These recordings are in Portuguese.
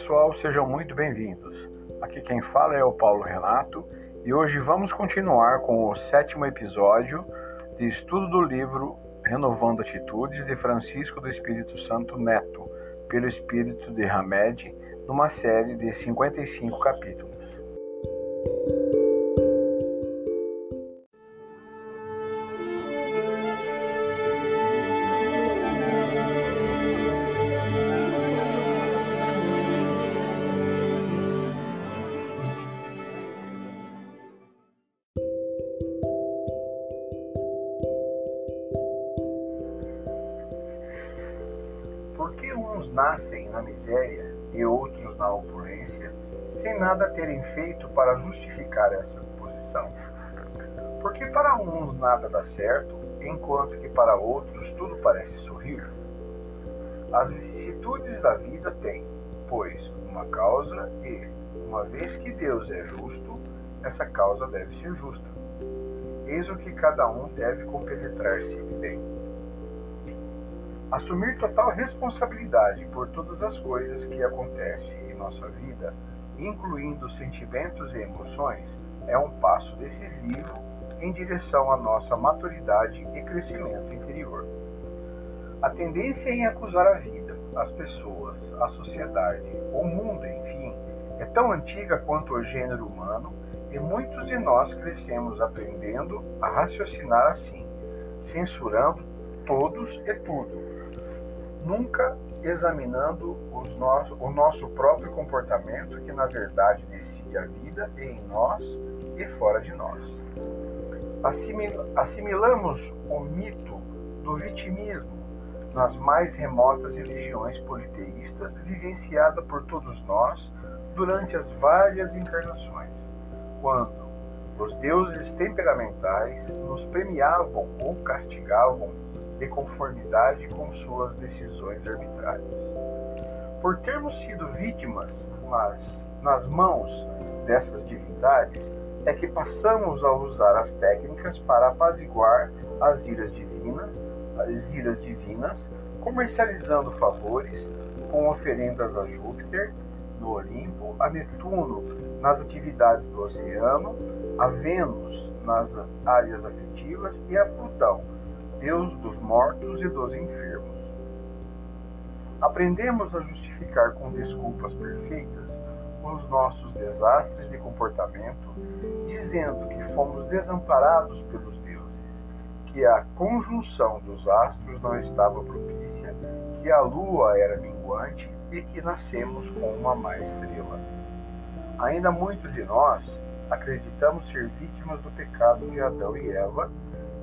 pessoal, sejam muito bem-vindos. Aqui quem fala é o Paulo Renato e hoje vamos continuar com o sétimo episódio de estudo do livro Renovando Atitudes de Francisco do Espírito Santo Neto, pelo Espírito de Hamed, numa série de 55 capítulos. Por que uns nascem na miséria e outros na opulência, sem nada terem feito para justificar essa posição? Porque para uns nada dá certo, enquanto que para outros tudo parece sorrir? As vicissitudes da vida têm, pois, uma causa e, uma vez que Deus é justo, essa causa deve ser justa. Eis o que cada um deve compenetrar-se bem. Assumir total responsabilidade por todas as coisas que acontecem em nossa vida, incluindo sentimentos e emoções, é um passo decisivo em direção à nossa maturidade e crescimento interior. A tendência em acusar a vida, as pessoas, a sociedade, o mundo, enfim, é tão antiga quanto o gênero humano e muitos de nós crescemos aprendendo a raciocinar assim, censurando todos e tudo, nunca examinando nosso, o nosso próprio comportamento, que na verdade decide a vida em nós e fora de nós. Assimilamos o mito do vitimismo nas mais remotas religiões politeístas vivenciada por todos nós durante as várias encarnações, quando os deuses temperamentais nos premiavam ou castigavam de conformidade com suas decisões arbitrárias. Por termos sido vítimas, mas nas mãos dessas divindades, é que passamos a usar as técnicas para apaziguar as iras divinas, as iras divinas, comercializando favores com oferendas a Júpiter no Olimpo, a Netuno nas atividades do oceano, a Vênus nas áreas afetivas e a Plutão Deus dos mortos e dos enfermos. Aprendemos a justificar com desculpas perfeitas os nossos desastres de comportamento, dizendo que fomos desamparados pelos deuses, que a conjunção dos astros não estava propícia, que a lua era minguante e que nascemos com uma má estrela. Ainda muitos de nós acreditamos ser vítimas do pecado de Adão e Eva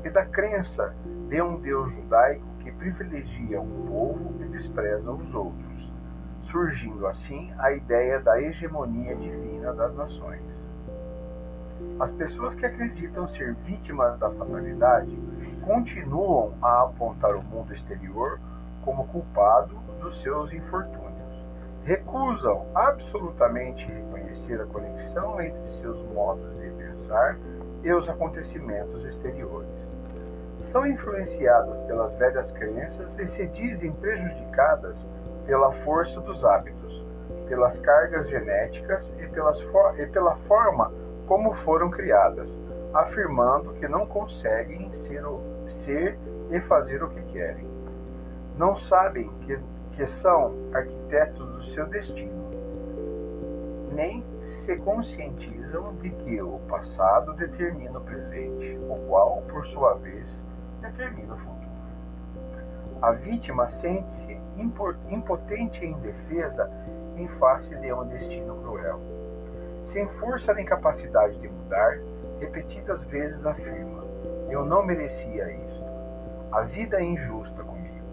e da crença de um Deus judaico que privilegia um povo e despreza os outros, surgindo assim a ideia da hegemonia divina das nações. As pessoas que acreditam ser vítimas da fatalidade continuam a apontar o mundo exterior como culpado dos seus infortúnios. Recusam absolutamente reconhecer a conexão entre seus modos de pensar e os acontecimentos exteriores são influenciadas pelas velhas crenças e se dizem prejudicadas pela força dos hábitos, pelas cargas genéticas e, pelas e pela forma como foram criadas, afirmando que não conseguem ser, ser e fazer o que querem. Não sabem que, que são arquitetos do seu destino, nem se conscientizam de que o passado determina o presente, o qual, por sua vez, determina o futuro. A vítima sente-se impotente e indefesa em face de um destino cruel. Sem força nem capacidade de mudar, repetidas vezes afirma: Eu não merecia isto. A vida é injusta comigo.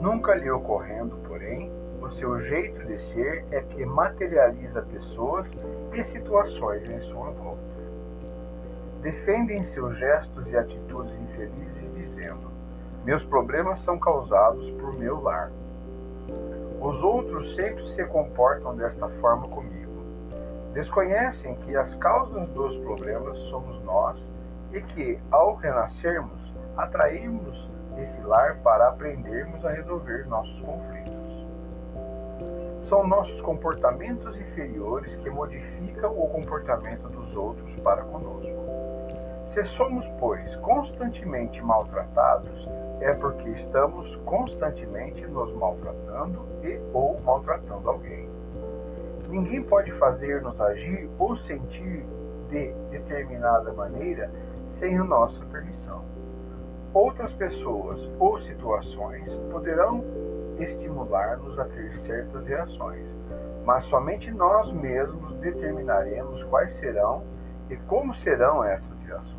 Nunca lhe ocorrendo, porém, o seu jeito de ser é que materializa pessoas e situações em sua volta. Defendem seus gestos e atitudes infelizes dizendo: Meus problemas são causados por meu lar. Os outros sempre se comportam desta forma comigo. Desconhecem que as causas dos problemas somos nós e que, ao renascermos, atraímos esse lar para aprendermos a resolver nossos conflitos. São nossos comportamentos inferiores que modificam o comportamento dos outros para conosco. Se somos, pois, constantemente maltratados, é porque estamos constantemente nos maltratando e ou maltratando alguém. Ninguém pode fazer-nos agir ou sentir de determinada maneira sem a nossa permissão. Outras pessoas ou situações poderão estimular-nos a ter certas reações, mas somente nós mesmos determinaremos quais serão e como serão essas reações.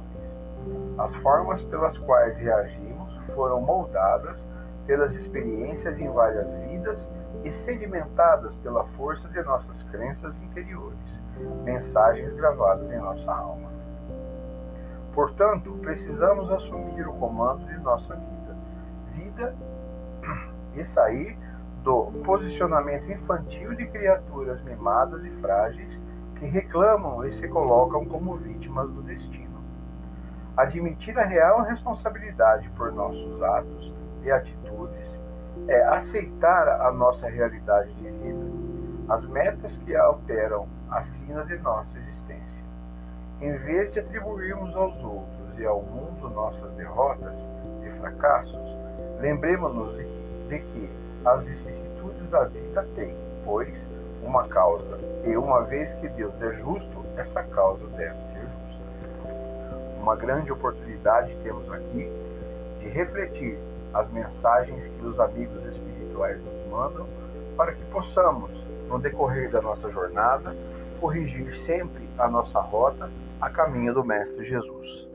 As formas pelas quais reagimos foram moldadas pelas experiências em várias vidas e sedimentadas pela força de nossas crenças interiores, mensagens gravadas em nossa alma. Portanto, precisamos assumir o comando de nossa vida, vida e sair do posicionamento infantil de criaturas mimadas e frágeis que reclamam e se colocam como vítimas do destino. Admitir a real responsabilidade por nossos atos e atitudes é aceitar a nossa realidade de vida, as metas que alteram a sina de nossa existência. Em vez de atribuirmos aos outros e ao mundo nossas derrotas e fracassos, lembremos-nos de, que as vicissitudes da vida têm, pois, uma causa, e uma vez que Deus é justo, essa causa deve ser. Uma grande oportunidade temos aqui de refletir as mensagens que os amigos espirituais nos mandam, para que possamos, no decorrer da nossa jornada, corrigir sempre a nossa rota a caminho do Mestre Jesus.